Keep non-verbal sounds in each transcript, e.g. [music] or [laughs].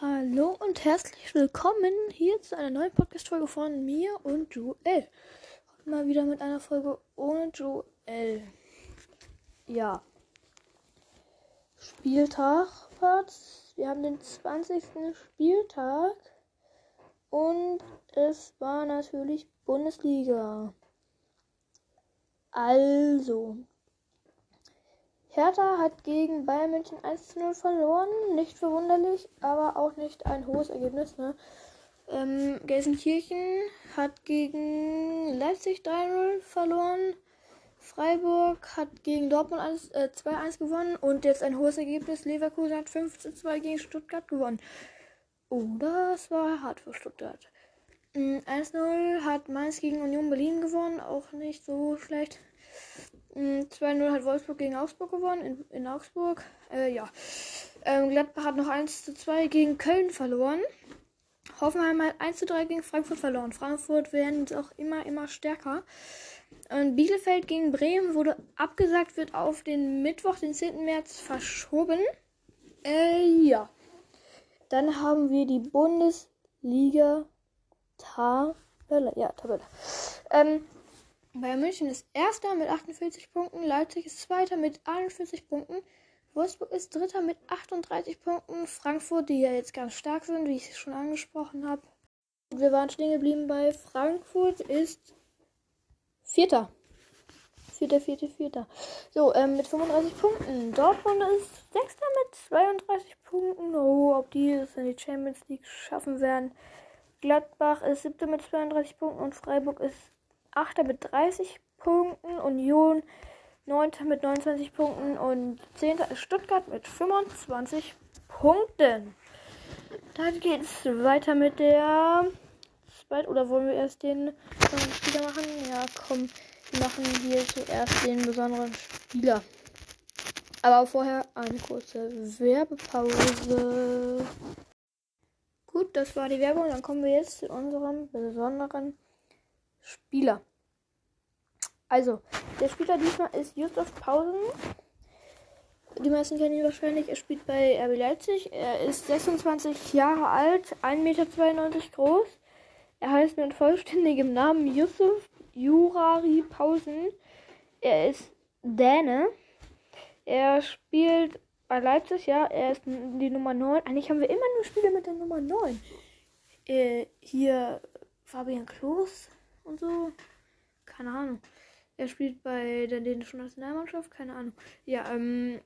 Hallo und herzlich willkommen hier zu einer neuen Podcast-Folge von mir und Joel. Mal wieder mit einer Folge ohne Joel. Ja. Spieltag? Wir haben den 20. Spieltag und es war natürlich Bundesliga. Also, Hertha hat gegen Bayern München 1 zu 0 verloren. Nicht verwunderlich, aber auch nicht ein hohes Ergebnis. Ne? Ähm, Gelsenkirchen hat gegen Leipzig 3-0 verloren. Freiburg hat gegen Dortmund 1, äh, 2-1 gewonnen und jetzt ein hohes Ergebnis. Leverkusen hat 5-2 gegen Stuttgart gewonnen. Oder es war hart für Stuttgart. 1-0 mm, hat Mainz gegen Union Berlin gewonnen, auch nicht so schlecht. 2-0 mm, hat Wolfsburg gegen Augsburg gewonnen, in, in Augsburg. Äh, ja. Ähm, Gladbach hat noch 1-2 gegen Köln verloren. Hoffenheim hat 1-3 gegen Frankfurt verloren. Frankfurt werden jetzt auch immer, immer stärker. Und Bielefeld gegen Bremen wurde abgesagt, wird auf den Mittwoch, den 10. März verschoben. Äh, ja. Dann haben wir die Bundesliga Tabelle. Ja, Tabelle. Ähm, Bayern München ist Erster mit 48 Punkten, Leipzig ist Zweiter mit 41 Punkten, Wolfsburg ist Dritter mit 38 Punkten, Frankfurt, die ja jetzt ganz stark sind, wie ich es schon angesprochen habe. Wir waren stehen geblieben bei Frankfurt ist Vierter. Vierter, vierter, vierter. So, ähm, mit 35 Punkten. Dortmund ist Sechster mit 32 Punkten. Oh, ob die es in die Champions League schaffen werden. Gladbach ist Siebter mit 32 Punkten und Freiburg ist 8. mit 30 Punkten, Union 9. mit 29 Punkten und 10. ist Stuttgart mit 25 Punkten. Dann geht es weiter mit der oder wollen wir erst den besonderen Spieler machen? Ja, komm, wir machen hier zuerst den besonderen Spieler. Aber vorher eine kurze Werbepause. Gut, das war die Werbung. Dann kommen wir jetzt zu unserem besonderen Spieler. Also, der Spieler diesmal ist Justus Pausen. Die meisten kennen ihn wahrscheinlich. Er spielt bei RB Leipzig. Er ist 26 Jahre alt, 1,92 Meter groß. Er heißt mit vollständigem Namen Yusuf Jurari Pausen. Er ist Däne. Er spielt bei Leipzig, ja. Er ist die Nummer 9. Eigentlich haben wir immer nur Spieler mit der Nummer 9. Äh, hier Fabian Klos und so. Keine Ahnung. Er spielt bei der dänischen Nationalmannschaft, keine Ahnung. Ja, ähm,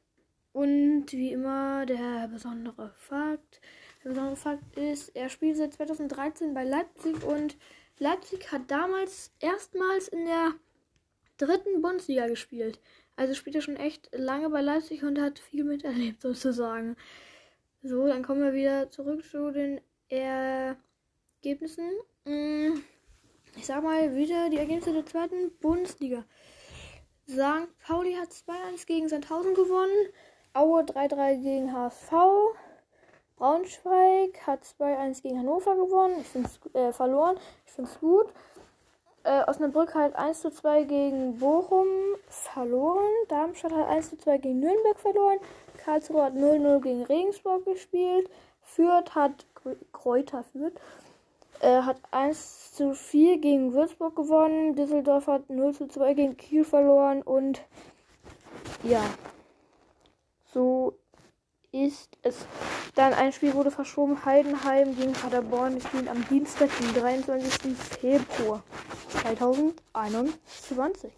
und wie immer der besondere Fakt. Der besondere Fakt ist, er spielt seit 2013 bei Leipzig und Leipzig hat damals erstmals in der dritten Bundesliga gespielt. Also spielt er schon echt lange bei Leipzig und hat viel miterlebt [laughs] sozusagen. So, dann kommen wir wieder zurück zu den Ergebnissen. Ich sag mal wieder die Ergebnisse der zweiten Bundesliga. St. Pauli hat 2-1 gegen Sandhausen gewonnen. Aue 3-3 gegen HSV. Braunschweig hat 2-1 gegen Hannover gewonnen. Ich find's, äh, verloren. Ich finde es gut. Äh, Osnabrück hat 1-2 gegen Bochum verloren. Darmstadt hat 1-2 gegen Nürnberg verloren. Karlsruhe hat 0-0 gegen Regensburg gespielt. Fürth hat Kräuter Fürth er hat 1 zu 4 gegen Würzburg gewonnen. Düsseldorf hat 0 zu 2 gegen Kiel verloren. Und ja, so ist es. Dann ein Spiel wurde verschoben. Heidenheim gegen Paderborn. Wir spielen am Dienstag, den 23. Februar 2021.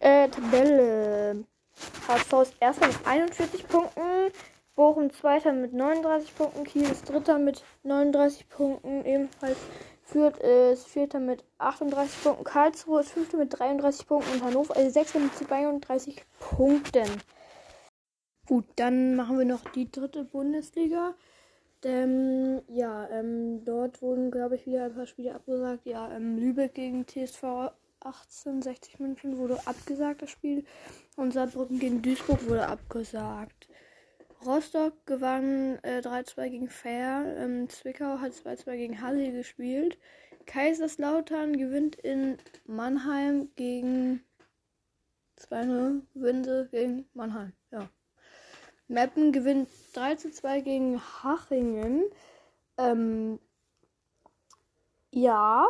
Äh, Tabelle. HSV ist erster mit 41 Punkten. Bochum Zweiter mit 39 Punkten, Kiel ist Dritter mit 39 Punkten, ebenfalls Fürth ist Vierter mit 38 Punkten, Karlsruhe ist Fünfter mit 33 Punkten und Hannover ist Sechster mit 32 Punkten. Gut, dann machen wir noch die dritte Bundesliga. Denn, ja, ähm, dort wurden, glaube ich, wieder ein paar Spiele abgesagt. Ja, ähm, Lübeck gegen TSV 1860 München wurde abgesagt, das Spiel. Und Saarbrücken gegen Duisburg wurde abgesagt. Rostock gewann äh, 3-2 gegen Fair. Ähm, Zwickau hat 2-2 gegen Halle gespielt. Kaiserslautern gewinnt in Mannheim gegen 2-0. Gewinnen gegen Mannheim. Ja. Meppen gewinnt 3 zu 2 gegen Hachingen. Ähm, ja.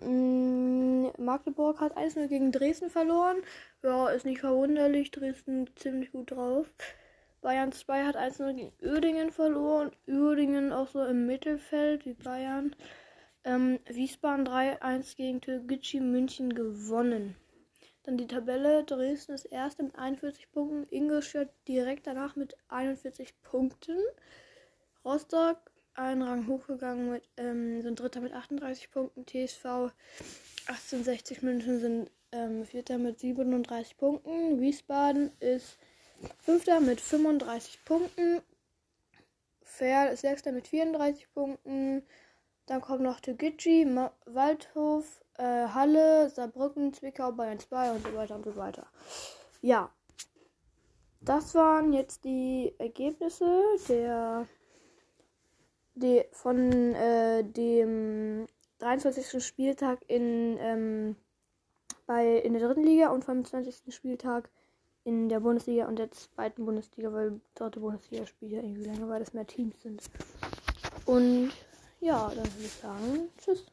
Mm, Magdeburg hat 1-0 gegen Dresden verloren. Ja, ist nicht verwunderlich. Dresden ziemlich gut drauf. Bayern 2 hat 1-0 gegen Uerdingen verloren. Uerdingen auch so im Mittelfeld wie Bayern. Ähm, Wiesbaden 3-1 gegen Türkgücü München gewonnen. Dann die Tabelle. Dresden ist erste mit 41 Punkten. Ingolstadt direkt danach mit 41 Punkten. Rostock einen Rang hochgegangen mit, ähm, sind Dritter mit 38 Punkten. TSV 1860 München sind ähm, Vierter mit 37 Punkten. Wiesbaden ist Fünfter mit 35 Punkten. Ferl ist Sechster mit 34 Punkten. Dann kommen noch Tegici, Waldhof, äh, Halle, Saarbrücken, Zwickau, Bayern 2 und so weiter und so weiter. Ja, das waren jetzt die Ergebnisse der, die, von äh, dem 23. Spieltag in, ähm, bei, in der dritten Liga und vom 20. Spieltag in der Bundesliga und der zweiten Bundesliga, weil dritte Bundesliga spielt ja irgendwie länger, weil das mehr Teams sind. Und ja, dann würde ich sagen, tschüss.